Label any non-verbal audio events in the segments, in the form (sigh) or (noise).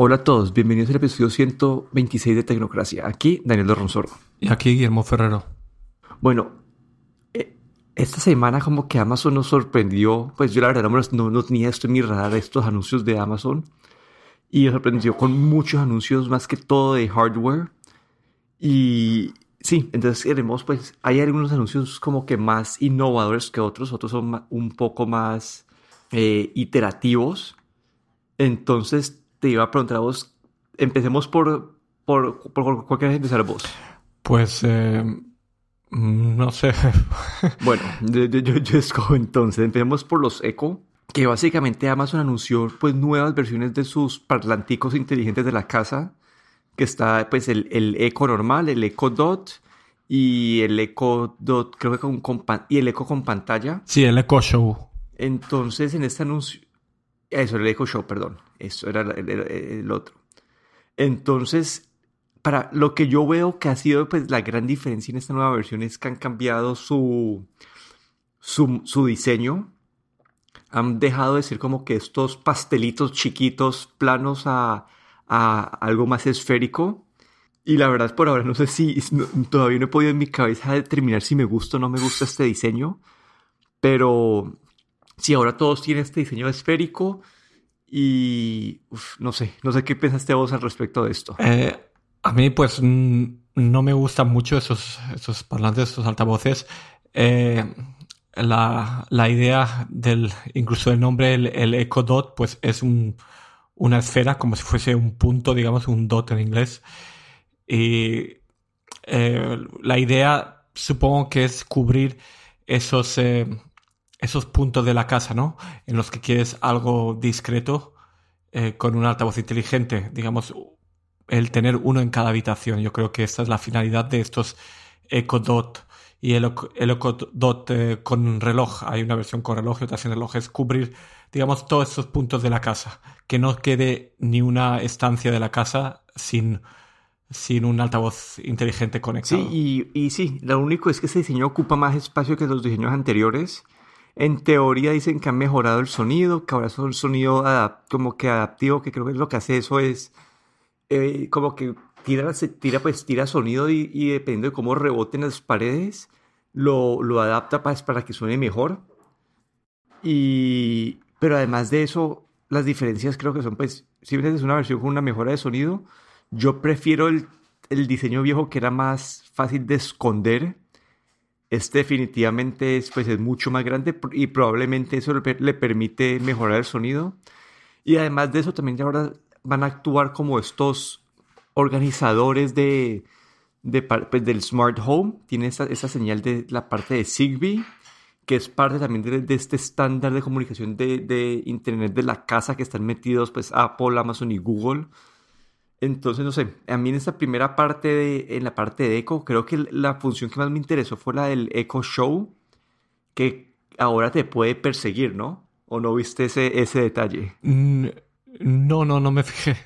Hola a todos, bienvenidos al episodio 126 de Tecnocracia. Aquí Daniel Dorronsoro. Y aquí Guillermo Ferrero. Bueno, eh, esta semana como que Amazon nos sorprendió, pues yo la verdad no, no tenía esto en mi radar, estos anuncios de Amazon. Y nos sorprendió con muchos anuncios, más que todo de hardware. Y sí, entonces queremos, pues hay algunos anuncios como que más innovadores que otros, otros son un poco más eh, iterativos. Entonces te iba a preguntar a vos, empecemos por, por, por cuál quieres empezar vos. Pues, eh, no sé. (laughs) bueno, yo, yo, escojo entonces, empecemos por los Echo, que básicamente Amazon anunció pues nuevas versiones de sus parlanticos inteligentes de la casa, que está pues el, el Echo normal, el Echo Dot y el Echo Dot, creo que con, con y el Echo con pantalla. Sí, el Echo Show. Entonces, en este anuncio, eso, el Echo Show, perdón. Eso era el, otro. Entonces, para lo que yo veo que ha sido pues, la gran diferencia en esta nueva versión es que han cambiado su, su, diseño. Han dejado de ser como que estos pastelitos chiquitos, planos a, a algo más esférico. Y la verdad, por ahora no sé si todavía no he podido en mi cabeza determinar si me gusta o no me gusta este diseño. Pero si ahora todos tienen este diseño esférico y no sé, no sé qué pensaste vos al respecto de esto. Eh, a mí pues no me gustan mucho esos, esos parlantes, esos altavoces. Eh, la, la, idea del, incluso el nombre, el, el Echo Dot, pues es un, una esfera, como si fuese un punto, digamos, un dot en inglés. Y eh, la idea supongo que es cubrir esos, esos puntos de la casa, ¿no? En los que quieres algo discreto eh, con un altavoz inteligente, digamos, el tener uno en cada habitación. Yo creo que esta es la finalidad de estos Echo Dot y el, el Echo Dot eh, con reloj. Hay una versión con reloj y otra sin reloj. Es cubrir, digamos, todos esos puntos de la casa. Que no quede ni una estancia de la casa sin, sin un altavoz inteligente conectado. Sí, y, y sí, lo único es que ese diseño ocupa más espacio que los diseños anteriores en teoría dicen que han mejorado el sonido, que ahora es un sonido como que adaptivo, que creo que lo que hace eso es eh, como que tira, tira, pues, tira sonido y, dependiendo de cómo reboten las paredes, lo, lo adapta para, para que suene mejor. Y, pero además de eso, las diferencias creo que son, pues, simplemente es una versión con una mejora de sonido. Yo prefiero el, el diseño viejo que era más fácil de esconder este definitivamente es, pues, es mucho más grande y probablemente eso le, permite mejorar el sonido. Y además de eso, también ahora van a actuar como estos organizadores de, de pues, del Smart Home. Tiene esta, señal de la parte de Zigbee, que es parte también de, este estándar de comunicación de, de, Internet de la casa que están metidos pues, Apple, Amazon y Google. Entonces, no sé, a mí en esta primera parte, de, en la parte de Echo, creo que la función que más me interesó fue la del Echo Show, que ahora te puede perseguir, ¿no? ¿O no viste ese, ese detalle? No, no, no me fijé.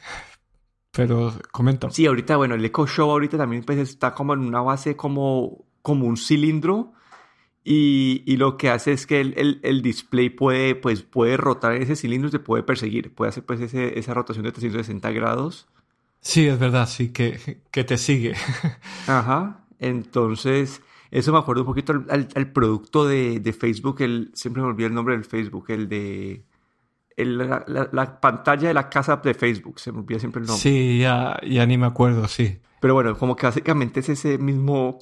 Pero comenta. Sí, ahorita, bueno, el Echo Show ahorita también pues, está como en una base como, como un cilindro. Y, y, lo que hace es que el, el, display puede, pues, puede rotar ese cilindro y te puede perseguir. Puede hacer pues, ese, esa rotación de 360 grados. Sí, es verdad, sí, que, que te sigue. (laughs) Ajá. Entonces, eso me acuerdo un poquito al, producto de, de, Facebook, el, siempre me olvidé el nombre del Facebook, el de el, la, pantalla de la casa de Facebook, se me olvida siempre el nombre. Sí, ya, ya ni me acuerdo, sí. Pero bueno, como que básicamente es ese mismo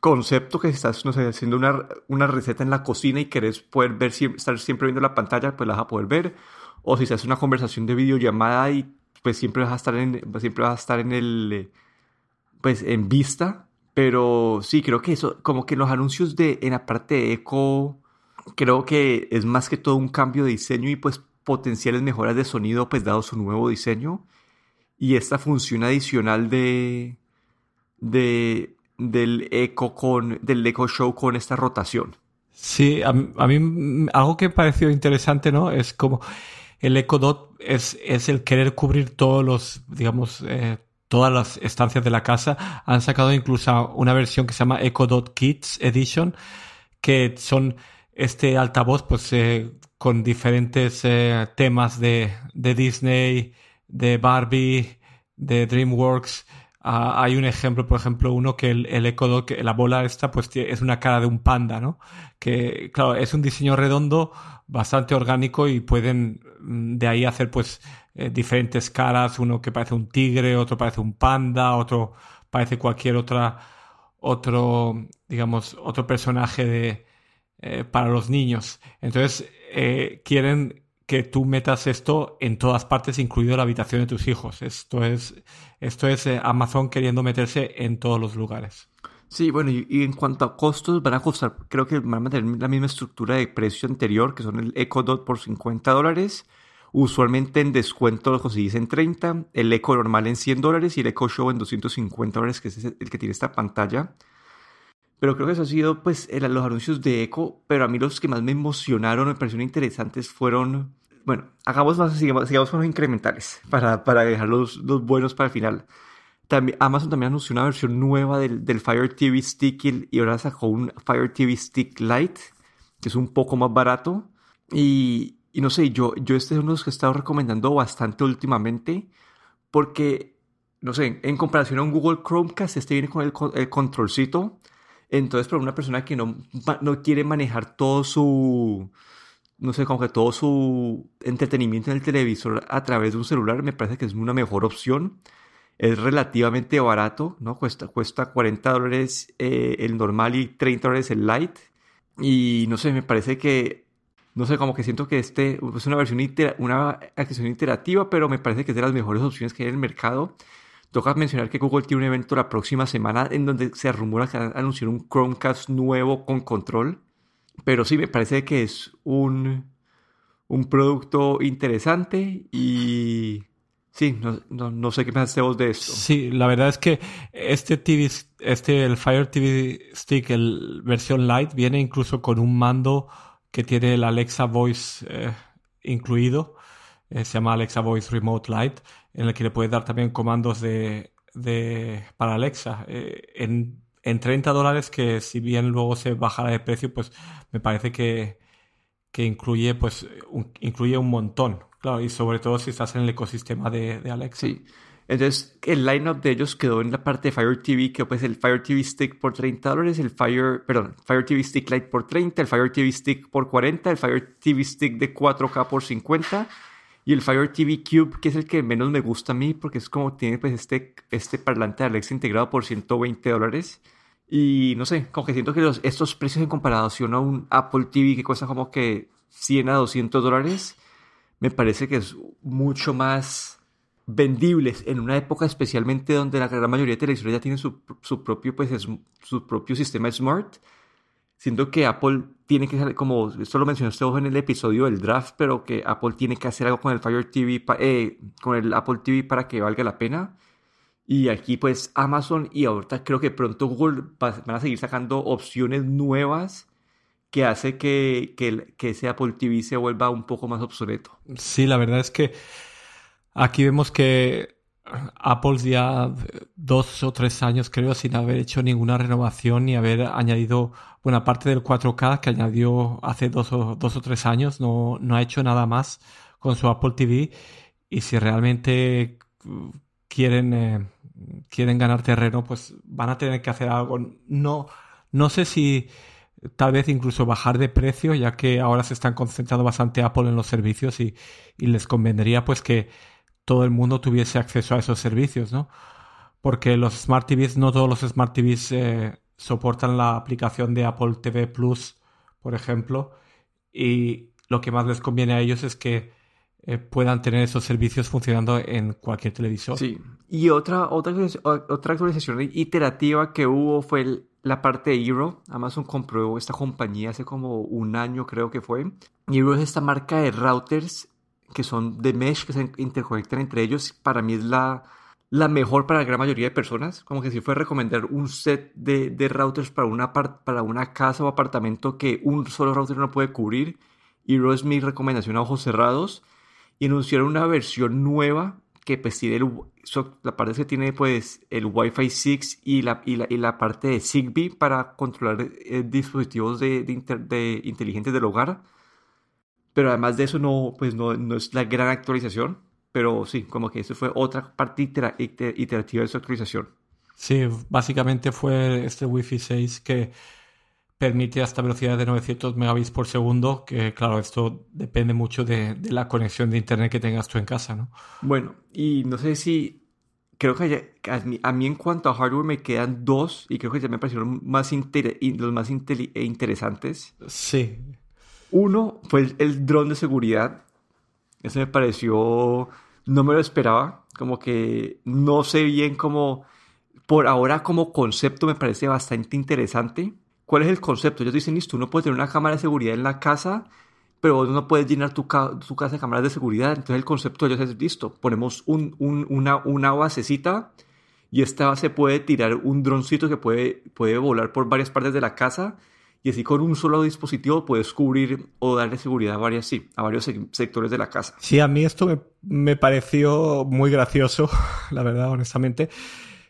concepto que si estás, no sé, haciendo una, una receta en la cocina y querés poder ver, estar siempre viendo la pantalla, pues la vas a poder ver. O si se hace una conversación de videollamada y pues siempre vas a estar en, siempre vas a estar en el, pues en vista. Pero sí, creo que eso, como que los anuncios de, en la parte de eco, creo que es más que todo un cambio de diseño y pues potenciales mejoras de sonido, pues dado su nuevo diseño. Y esta función adicional de, de del eco con, del eco show con esta rotación. Sí, a, a mí algo que me pareció interesante, ¿no? Es como el Echo Dot es, es el querer cubrir todos los, digamos, eh, todas las estancias de la casa. Han sacado incluso una versión que se llama Echo Dot Kids Edition, que son este altavoz, pues, eh, con diferentes eh, temas de, de, Disney, de Barbie, de DreamWorks. Ah, hay un ejemplo, por ejemplo, uno que el, el Dot, la bola esta, pues es una cara de un panda, ¿no? Que, claro, es un diseño redondo, bastante orgánico y pueden mm, de ahí hacer, pues, eh, diferentes caras, uno que parece un tigre, otro parece un panda, otro parece cualquier otra, otro, digamos, otro personaje de, eh, para los niños. Entonces, eh, quieren que tú metas esto en todas partes, incluido la habitación de tus hijos. Esto es, esto es Amazon queriendo meterse en todos los lugares. Sí, bueno, y, en cuanto a costos, van a costar, creo que van a mantener la misma estructura de precio anterior, que son el Echo Dot por 50 dólares. Usualmente en descuento lo conseguís en 30, el Echo normal en 100 dólares y el Echo Show en 250 dólares, que es el que tiene esta pantalla. Pero creo que eso ha sido pues los anuncios de Echo, pero a mí los que más me emocionaron, me parecieron interesantes fueron, bueno, hagamos más, sigamos, sigamos con los incrementales para, para dejar los, los, buenos para el final. También, Amazon también anunció una versión nueva del, del Fire TV Stick y, y, ahora sacó un Fire TV Stick Lite, que es un poco más barato. Y, y no sé, yo, yo este es uno de los que he estado recomendando bastante últimamente, porque, no sé, en comparación a un Google Chromecast, este viene con el, el controlcito entonces, para una persona que no, no quiere manejar todo su, no sé, como que todo su entretenimiento en el televisor a través de un celular, me parece que es una mejor opción. Es relativamente barato, ¿no? Cuesta, cuesta 40 dólares eh, el normal y 30 dólares el light. Y no sé, me parece que, no sé, como que siento que este es una versión, una adquisición iterativa, pero me parece que es de las mejores opciones que hay en el mercado. Toca mencionar que Google tiene un evento la próxima semana en donde se rumora que anunciar un Chromecast nuevo con control. Pero sí, me parece que es un, un producto interesante y sí, no, no, sé qué pensaste vos de esto. Sí, la verdad es que este TV, este, el Fire TV Stick, el versión Lite, viene incluso con un mando que tiene el Alexa Voice eh, incluido. Eh, se llama Alexa Voice Remote Lite en el que le puedes dar también comandos de, de para Alexa. Eh, en, en 30 dólares, que si bien luego se bajará de precio, pues me parece que, que incluye, pues, un, incluye un montón. Claro, y sobre todo si estás en el ecosistema de, de Alexa. Sí. Entonces, el lineup de ellos quedó en la parte de Fire TV, que pues el Fire TV Stick por 30 dólares, el Fire, perdón, Fire TV Stick Lite por 30, el Fire TV Stick por 40, el Fire TV Stick de 4K por 50 y el Fire TV Cube, que es el que menos me gusta a mí, porque es como tiene pues este, este parlante de Alexa integrado por 120 dólares. Y no sé, como que siento que los, estos precios en comparación a un Apple TV que cuesta como que 100 a 200 dólares, me parece que es mucho más vendibles en una época especialmente donde la gran mayoría de televisores ya tienen su, su propio, pues, su propio sistema smart Siento que Apple tiene que como esto lo mencionaste vos en el episodio del draft, pero que Apple tiene que hacer algo con el Fire TV, eh, con el Apple TV para que valga la pena. Y aquí pues Amazon y ahorita creo que pronto Google van a seguir sacando opciones nuevas que hace que, que, que ese Apple TV se vuelva un poco más obsoleto. Sí, la verdad es que aquí vemos que Apple ya dos o tres años creo sin haber hecho ninguna renovación ni haber añadido buena parte del 4K que añadió hace dos o, dos o tres años no, no ha hecho nada más con su Apple TV y si realmente quieren eh, quieren ganar terreno pues van a tener que hacer algo no no sé si tal vez incluso bajar de precio ya que ahora se están concentrando bastante Apple en los servicios y, les convendría pues que todo el mundo tuviese acceso a esos servicios, ¿no? Porque los Smart TVs, no todos los Smart TVs eh, soportan la aplicación de Apple TV Plus, por ejemplo, y lo que más les conviene a ellos es que eh, puedan tener esos servicios funcionando en cualquier televisor. Sí, y otra, otra, otra actualización iterativa que hubo fue la parte de Eero. Amazon compró esta compañía hace como un año, creo que fue. Eero es esta marca de routers que son de mesh, que se interconectan entre ellos, para mí es la, la mejor para la gran mayoría de personas. Como que si fue recomendar un set de, de routers para una, para una casa o apartamento que un solo router no puede cubrir. Y es mi recomendación a ojos cerrados. Y anunciaron una versión nueva que pues tiene el, la parte que tiene pues el Wi-Fi 6 y la, y la, y la parte de Zigbee para controlar eh, dispositivos de, de, de inteligentes del hogar pero además de eso no, pues no, no es la gran actualización, pero sí, como que eso fue otra parte iterativa de su actualización. Sí, básicamente fue este Wi-Fi 6 que permite hasta velocidades de 900 megabits por segundo, que claro, esto depende mucho de, la conexión de internet que tengas tú en casa, ¿no? Bueno, y no sé si, creo que a, mí, en cuanto a hardware me quedan dos, y creo que ya me parecieron más los más interesantes. Sí. Uno fue el, el dron de seguridad. Ese me pareció, no me lo esperaba, como que no sé bien cómo, por ahora como concepto me parece bastante interesante ¿Cuál es el concepto? Ellos dicen, listo, uno puede tener una cámara de seguridad en la casa, pero no puede llenar tu, tu, casa de cámaras de seguridad. Entonces el concepto de ellos es, listo, ponemos un, una, una basecita y esta base puede tirar un droncito que puede, puede volar por varias partes de la casa y así con un solo dispositivo puedes cubrir o darle seguridad a, varias, sí, a varios sectores de la casa. Sí, a mí esto me, me pareció muy gracioso, (laughs) la verdad, honestamente.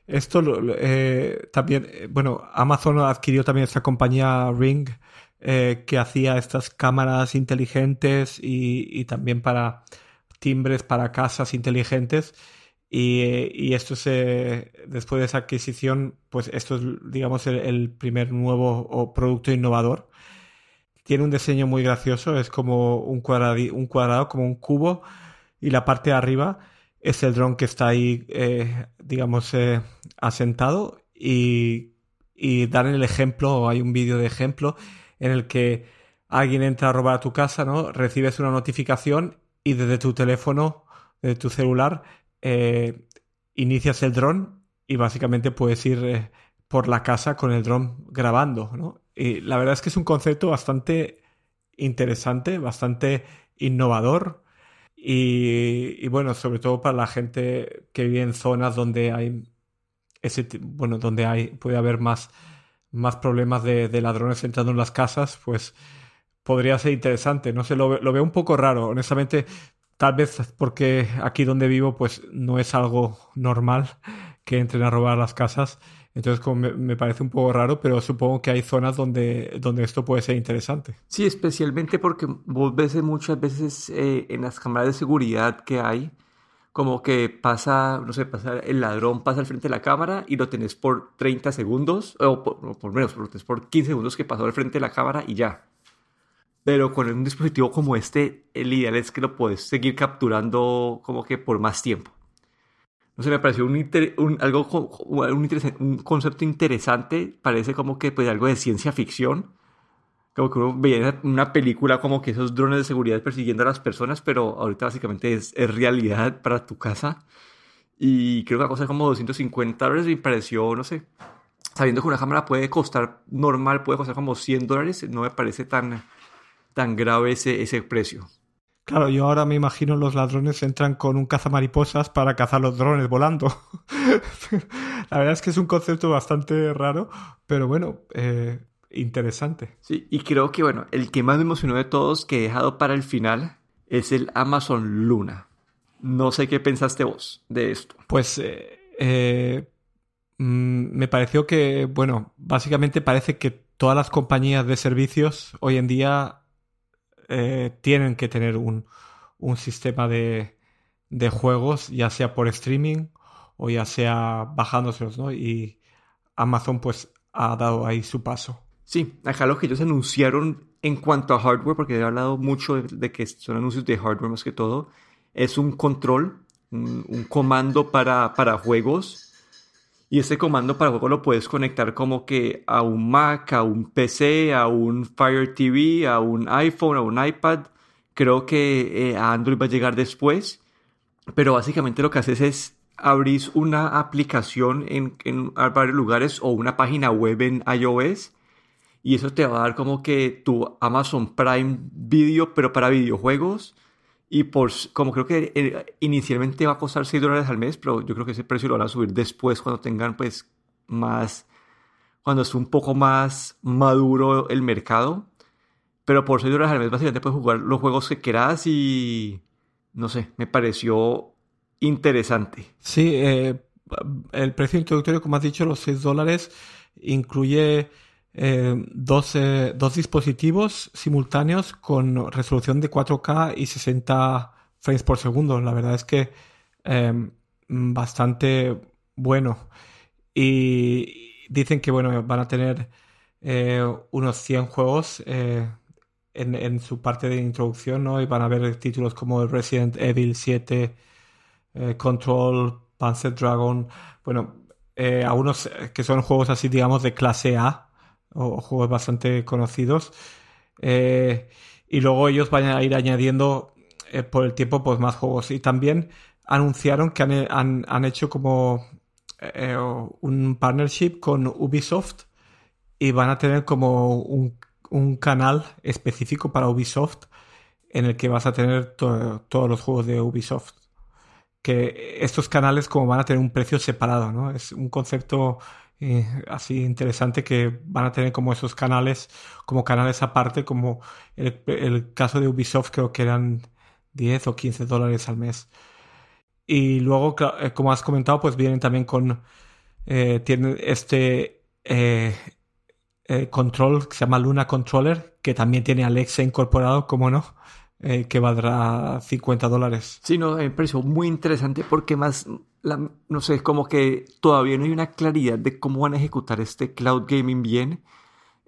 Esto eh, también, eh, bueno, Amazon adquirió también esta compañía Ring eh, que hacía estas cámaras inteligentes y, también para timbres para casas inteligentes. Y, esto se, después de esa adquisición, pues esto es, digamos, el, primer nuevo producto innovador. Tiene un diseño muy gracioso, es como un, un cuadrado, como un cubo, y la parte de arriba es el dron que está ahí, eh, digamos, eh, asentado y, y dar el ejemplo, hay un vídeo de ejemplo en el que alguien entra a robar a tu casa, ¿no? Recibes una notificación y desde tu teléfono, desde tu celular, eh, inicias el dron y básicamente puedes ir por la casa con el dron grabando, ¿no? Y la verdad es que es un concepto bastante interesante, bastante innovador, y, bueno, sobre todo para la gente que vive en zonas donde hay ese bueno, donde hay, puede haber más, más problemas de, ladrones entrando en las casas, pues podría ser interesante. No sé, lo, lo veo un poco raro. Honestamente, tal vez porque aquí donde vivo, pues no es algo normal que entren a robar las casas. Entonces como me, parece un poco raro, pero supongo que hay zonas donde, donde esto puede ser interesante. Sí, especialmente porque vos ves muchas veces eh, en las cámaras de seguridad que hay, como que pasa, no sé, pasa el ladrón pasa al frente de la cámara y lo tenés por 30 segundos, o por, menos, lo tenés por 15 segundos que pasó al frente de la cámara y ya. Pero con un dispositivo como este, el ideal es que lo puedes seguir capturando como que por más tiempo no sé, me pareció un, algo, un, concepto interesante, parece como que pues algo de ciencia ficción, como que uno veía una película como que esos drones de seguridad persiguiendo a las personas, pero ahorita básicamente es, realidad para tu casa. Y creo que la cosa como 250 dólares me pareció, no sé, sabiendo que una cámara puede costar normal, puede costar como 100 dólares, no me parece tan, tan grave ese, ese precio. Claro, yo ahora me imagino los ladrones entran con un cazamariposas para cazar los drones volando. (laughs) La verdad es que es un concepto bastante raro, pero bueno, eh, interesante. Sí, y creo que bueno, el que más me emocionó de todos que he dejado para el final es el Amazon Luna. No sé qué pensaste vos de esto. Pues eh, eh, mm, me pareció que, bueno, básicamente parece que todas las compañías de servicios hoy en día eh, tienen que tener un, sistema de, juegos, ya sea por streaming o ya sea bajándoselos, ¿no? Y Amazon pues ha dado ahí su paso. Sí, acá lo que ellos anunciaron en cuanto a hardware, porque he hablado mucho de, que son anuncios de hardware más que todo, es un control, un, comando para, para juegos y ese comando para juego lo puedes conectar como que a un Mac, a un PC, a un Fire TV, a un iPhone, a un iPad. Creo que eh, a Android va a llegar después. Pero básicamente lo que haces es abrir una aplicación en, en varios lugares o una página web en iOS. Y eso te va a dar como que tu Amazon Prime Video, pero para videojuegos y por, como creo que eh, inicialmente va a costar 6 dólares al mes, pero yo creo que ese precio lo van a subir después cuando tengan pues más, cuando esté un poco más maduro el mercado. Pero por 6 dólares al mes básicamente puedes jugar los juegos que quieras y no sé, me pareció interesante. Sí, eh, el precio introductorio, como has dicho, los 6 dólares, incluye eh, dos, dos, dispositivos simultáneos con resolución de 4K y 60 frames por segundo. La verdad es que em, bastante bueno. Y dicen que bueno, van a tener eh, unos 100 juegos eh, en, en, su parte de introducción, ¿no? Y van a ver títulos como Resident Evil 7, Control, Panzer Dragon. Bueno, algunos que son juegos así, digamos, de clase A o juegos bastante conocidos. Eh, y luego ellos van a ir añadiendo eh, por el tiempo pues más juegos. Y también anunciaron que han, han, hecho como eh, un partnership con Ubisoft y van a tener como un, un canal específico para Ubisoft en el que vas a tener todos los juegos de Ubisoft. Que estos canales como van a tener un precio separado, ¿no? Es un concepto así interesante que van a tener como esos canales, como canales aparte, como el, caso de Ubisoft creo que eran 10 o 15 dólares al mes. Y luego, eh, como has comentado, pues vienen también con, eh, tienen este eh, control que se llama Luna Controller, que también tiene Alexa incorporado, como no, que valdrá 50 dólares. Sí, no, me pareció muy interesante porque más no sé, es como que todavía no hay una claridad de cómo van a ejecutar este cloud gaming bien.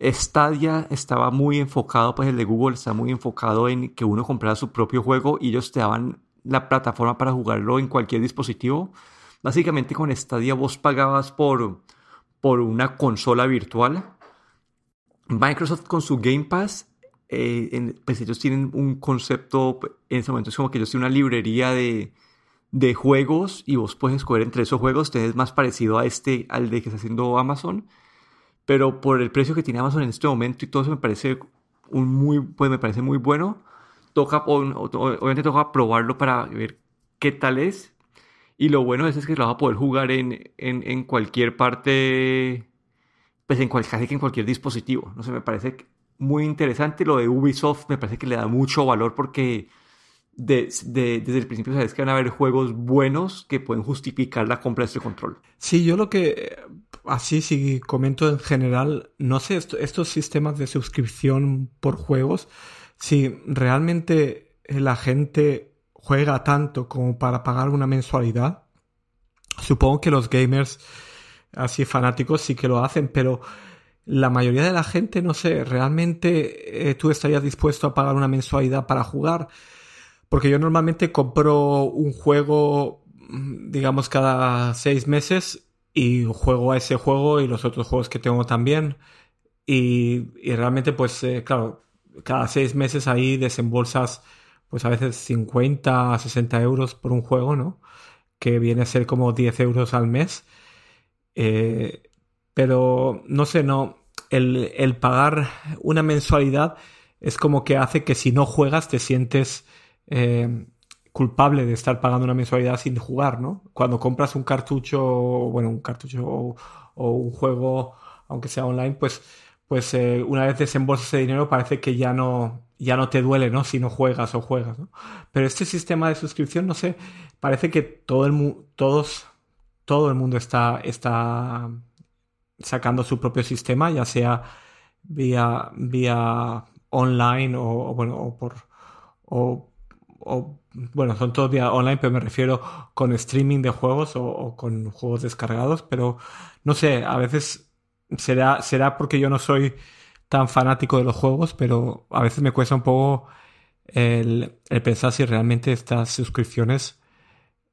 Stadia estaba muy enfocado, pues el de Google está muy enfocado en que uno comprara su propio juego y ellos te daban la plataforma para jugarlo en cualquier dispositivo. Básicamente con Stadia vos pagabas por, por una consola virtual. Microsoft con su Game Pass, eh, pues ellos tienen un concepto, en ese momento es como que ellos tienen una librería de, de juegos y vos puedes escoger entre esos juegos, te es más parecido a este, al de que está haciendo Amazon, pero por el precio que tiene Amazon en este momento y todo eso me parece un muy, pues me parece muy bueno. Toca, obviamente toca probarlo para ver qué tal es. Y lo bueno es, que lo vas a poder jugar en, en, cualquier parte, pues en cual, casi que en cualquier dispositivo. No sé, me parece muy interesante. Lo de Ubisoft me parece que le da mucho valor porque desde el principio sabes que van a haber juegos buenos que pueden justificar la compra de este control. Sí, yo lo que, así si comento en general, no sé, estos sistemas de suscripción por juegos, si realmente la gente juega tanto como para pagar una mensualidad, supongo que los gamers así fanáticos sí que lo hacen, pero la mayoría de la gente, no sé, realmente eh, tú estarías dispuesto a pagar una mensualidad para jugar. Porque yo normalmente compro un juego, digamos, cada seis meses y juego a ese juego y los otros juegos que tengo también. Y, realmente, pues, eh, claro, cada seis meses ahí desembolsas, pues a veces 50, 60 euros por un juego, ¿no? Que viene a ser como 10 euros al mes. Eh, pero, no sé, no, el, el pagar una mensualidad es como que hace que si no juegas te sientes eh, culpable de estar pagando una mensualidad sin jugar, ¿no? Cuando compras un cartucho, bueno, un cartucho o, un juego, aunque sea online, pues, pues eh, una vez desembolsas ese dinero parece que ya no, ya no te duele, ¿no? Si no juegas o juegas, ¿no? Pero este sistema de suscripción, no sé, parece que todo el, todos, todo el mundo está, está sacando su propio sistema, ya sea vía, vía online o, bueno, o por, o bueno, son todos vía online, pero me refiero con streaming de juegos o, con juegos descargados, pero no sé, a veces será, será porque yo no soy tan fanático de los juegos, pero a veces me cuesta un poco el, pensar si realmente estas suscripciones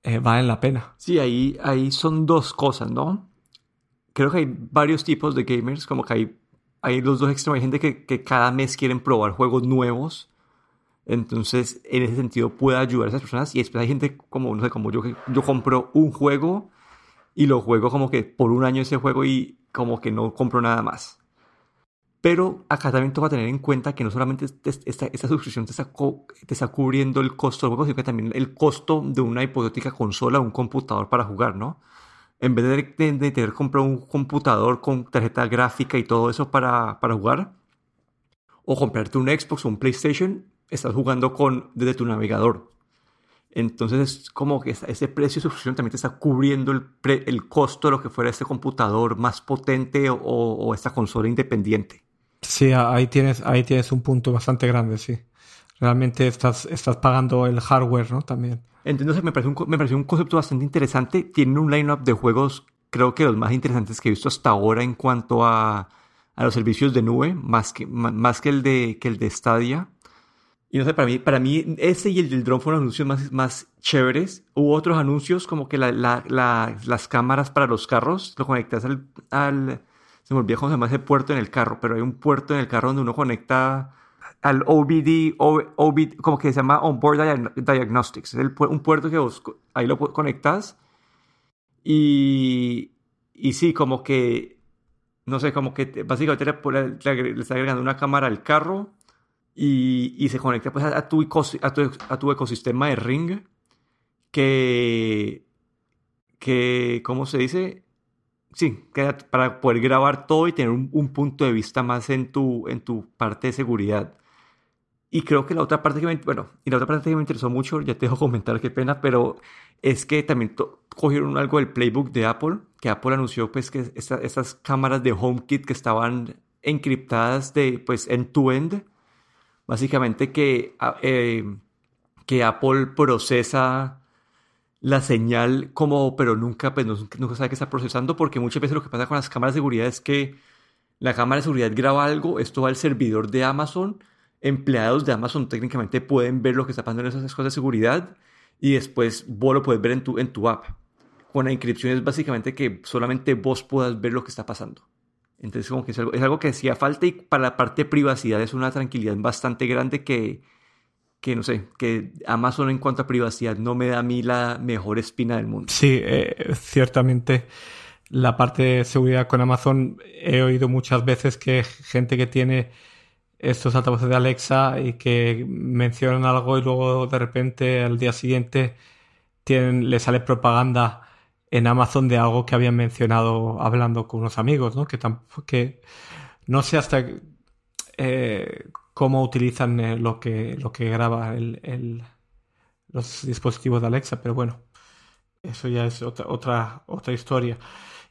eh, valen la pena. Sí, ahí, ahí son dos cosas, ¿no? Creo que hay varios tipos de gamers, como que hay, hay los dos extremos. Hay gente que, que cada mes quieren probar juegos nuevos entonces, en ese sentido, puede ayudar a esas personas. Y después hay gente como, no sé, como yo, que yo compro un juego y lo juego como que por un año ese juego y como que no compro nada más. Pero acá también toca tener en cuenta que no solamente esta, esta suscripción te está, te está, cubriendo el costo del juego, sino que también el costo de una hipotética consola o un computador para jugar, ¿no? En vez de, tener que comprar un computador con tarjeta gráfica y todo eso para, para jugar, o comprarte un Xbox o un PlayStation, estás jugando con, desde tu navegador. Entonces es como que ese precio de suscripción también te está cubriendo el, el costo de lo que fuera este computador más potente o, o, esta consola independiente. Sí, ahí tienes, ahí tienes un punto bastante grande, sí. Realmente estás, estás pagando el hardware, ¿no? También. Entonces me parece un, me parece un concepto bastante interesante. Tienen un lineup de juegos, creo que los más interesantes que he visto hasta ahora en cuanto a, a los servicios de nube, más que, más que el de, que el de Stadia. Y no sé, para mí, para mí ese y el del drone fueron anuncios más, más chéveres. Hubo otros anuncios como que la, la, las cámaras para los carros, lo conectas al, al se me olvidó se llama ese puerto en el carro, pero hay un puerto en el carro donde uno conecta al OBD, OBD como que se llama Onboard Diagnostics. Es un puerto que vos ahí lo conectas y, y sí, como que, no sé, como que básicamente le, le, le está agregando una cámara al carro y, se conecta pues a tu, a tu, ecosistema de Ring que, que, ¿cómo se dice? Sí, para poder grabar todo y tener un, punto de vista más en tu, en tu parte de seguridad. Y creo que la otra parte que me, bueno, y la otra parte que me interesó mucho, ya te dejo comentar, qué pena, pero es que también cogieron algo del playbook de Apple, que Apple anunció pues que estas cámaras de HomeKit que estaban encriptadas de pues end-to-end, Básicamente que, eh, que Apple procesa la señal como, pero nunca, pues nunca sabe qué está procesando, porque muchas veces lo que pasa con las cámaras de seguridad es que la cámara de seguridad graba algo, esto va al servidor de Amazon, empleados de Amazon técnicamente pueden ver lo que está pasando en esas cosas de seguridad y después vos lo puedes ver en tu, en tu app. Con la inscripción es básicamente que solamente vos puedas ver lo que está pasando. Entonces, como que es algo, es algo que hacía falta y para la parte de privacidad es una tranquilidad bastante grande que, que no sé, que Amazon en cuanto a privacidad no me da a mí la mejor espina del mundo. Sí, eh, ciertamente la parte de seguridad con Amazon he oído muchas veces que gente que tiene estos altavoces de Alexa y que mencionan algo y luego de repente al día siguiente tienen, le sale propaganda en Amazon de algo que habían mencionado hablando con unos amigos, ¿no? Que, que no sé hasta eh, cómo utilizan eh, lo, que, lo que graba el, los dispositivos de Alexa, pero bueno, eso ya es otra, otra, otra historia.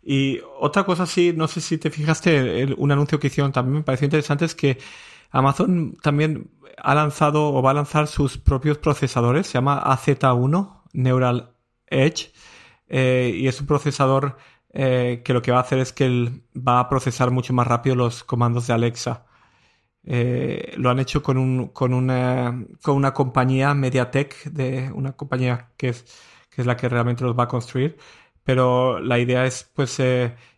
Y otra cosa sí, no sé si te fijaste, un anuncio que hicieron también me pareció interesante es que Amazon también ha lanzado o va a lanzar sus propios procesadores, se llama AZ1 Neural Edge eh, y es un procesador eh, que lo que va a hacer es que va a procesar mucho más rápido los comandos de Alexa. Eh, lo han hecho con, un, con, una, compañía MediaTek, de una compañía que es, la que realmente los va a construir. Pero la idea es pues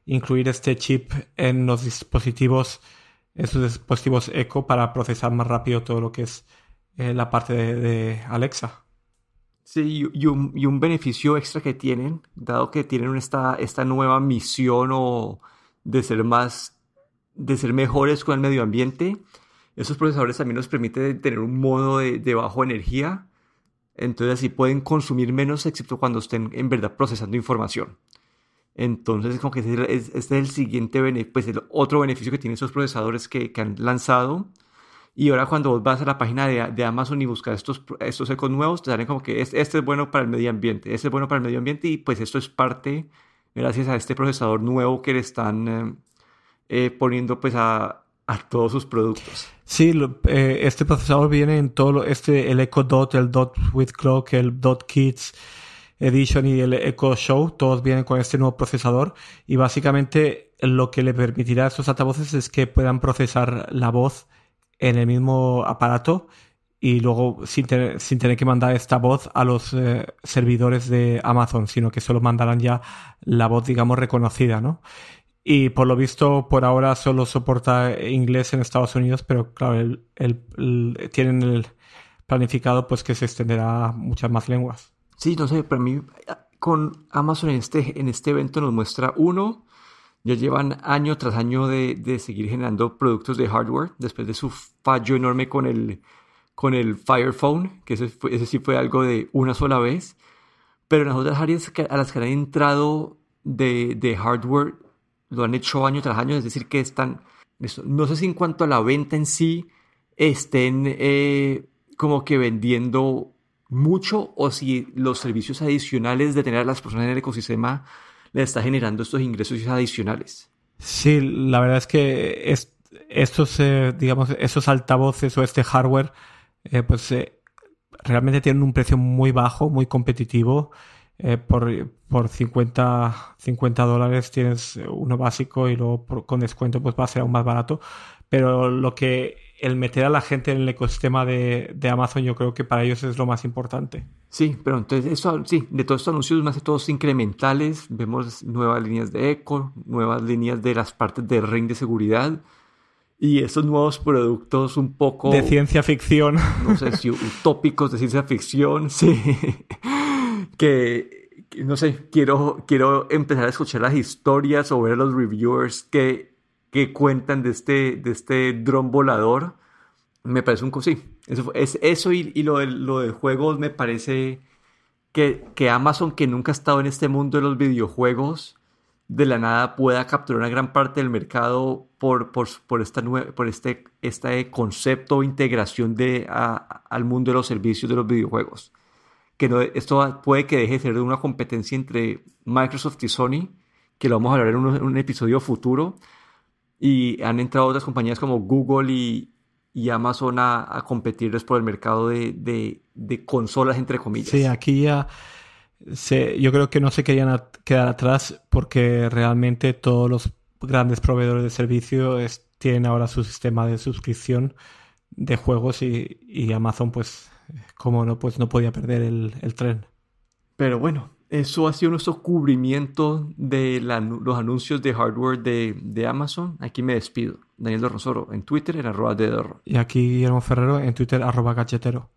incluir este chip en los dispositivos, en sus dispositivos Echo para procesar más rápido todo lo que es la parte de Alexa. Sí, y un, y un, beneficio extra que tienen, dado que tienen esta, esta nueva misión o de ser más, de ser mejores con el medio ambiente, esos procesadores también nos permiten tener un modo de, de bajo energía, entonces así pueden consumir menos, excepto cuando estén en verdad procesando información. Entonces, como que este es, el siguiente, pues el otro beneficio que tienen esos procesadores que, que han lanzado y ahora cuando vos vas a la página de, Amazon y buscas estos, estos ecos nuevos, te salen como que este, es bueno para el medio ambiente, este es bueno para el medio ambiente y pues esto es parte, gracias a este procesador nuevo que le están eh, eh, poniendo pues a, todos sus productos. Sí, eh, este procesador viene en todo, lo, este, el Echo Dot, el Dot with Clock, el Dot Kids Edition y el Echo Show, todos vienen con este nuevo procesador y básicamente lo que le permitirá a estos altavoces es que puedan procesar la voz en el mismo aparato y luego sin, sin tener que mandar esta voz a los eh, servidores de Amazon, sino que solo mandarán ya la voz, digamos, reconocida, ¿no? Y por lo visto, por ahora solo soporta inglés en Estados Unidos, pero claro, el, tienen el planificado pues que se extenderá a muchas más lenguas. Sí, no sé, para mí con Amazon en este, en este evento nos muestra uno, ya llevan año tras año de, seguir generando productos de hardware después de su fallo enorme con el, con el Fire Phone, que ese, sí fue algo de una sola vez. Pero en las otras áreas a las que han entrado de, hardware lo han hecho año tras año, es decir, que están, no sé si en cuanto a la venta en sí estén eh, como que vendiendo mucho o si los servicios adicionales de tener a las personas en el ecosistema le está generando estos ingresos adicionales. Sí, la verdad es que estos, eh, digamos, esos altavoces o este hardware, eh, pues eh, realmente tienen un precio muy bajo, muy competitivo. por, por 50, 50 dólares tienes uno básico y luego con descuento pues va a ser aún más barato. Pero lo que el meter a la gente en el ecosistema de, Amazon yo creo que para ellos es lo más importante. Sí, pero entonces eso, sí, de todos estos anuncios más de todos incrementales, vemos nuevas líneas de eco, nuevas líneas de las partes de ring de seguridad y estos nuevos productos un poco... De ciencia ficción. No sé si (laughs) utópicos de ciencia ficción, sí. que, no sé, quiero, quiero empezar a escuchar las historias o ver los reviewers que que cuentan de este, de este dron volador, me parece un... Sí, eso, es, eso y, lo, de, lo de juegos me parece que, que Amazon, que nunca ha estado en este mundo de los videojuegos, de la nada pueda capturar una gran parte del mercado por, por, por, esta por este, este concepto de integración de, al mundo de los servicios de los videojuegos. Que esto puede que deje de ser una competencia entre Microsoft y Sony, que lo vamos a hablar en un episodio futuro, y han entrado otras compañías como Google y, Amazon a, competirles por el mercado de, consolas, entre comillas. Sí, aquí ya yo creo que no se querían quedar atrás porque realmente todos los grandes proveedores de servicios tienen ahora su sistema de suscripción de juegos y, Amazon, pues, como no, pues no podía perder el, el tren. Pero bueno, eso ha sido nuestro cubrimiento de los anuncios de hardware de, Amazon. Aquí me despido. Daniel Dorronsoro en Twitter en arroba de Y aquí Guillermo Ferrero en Twitter arroba cachetero.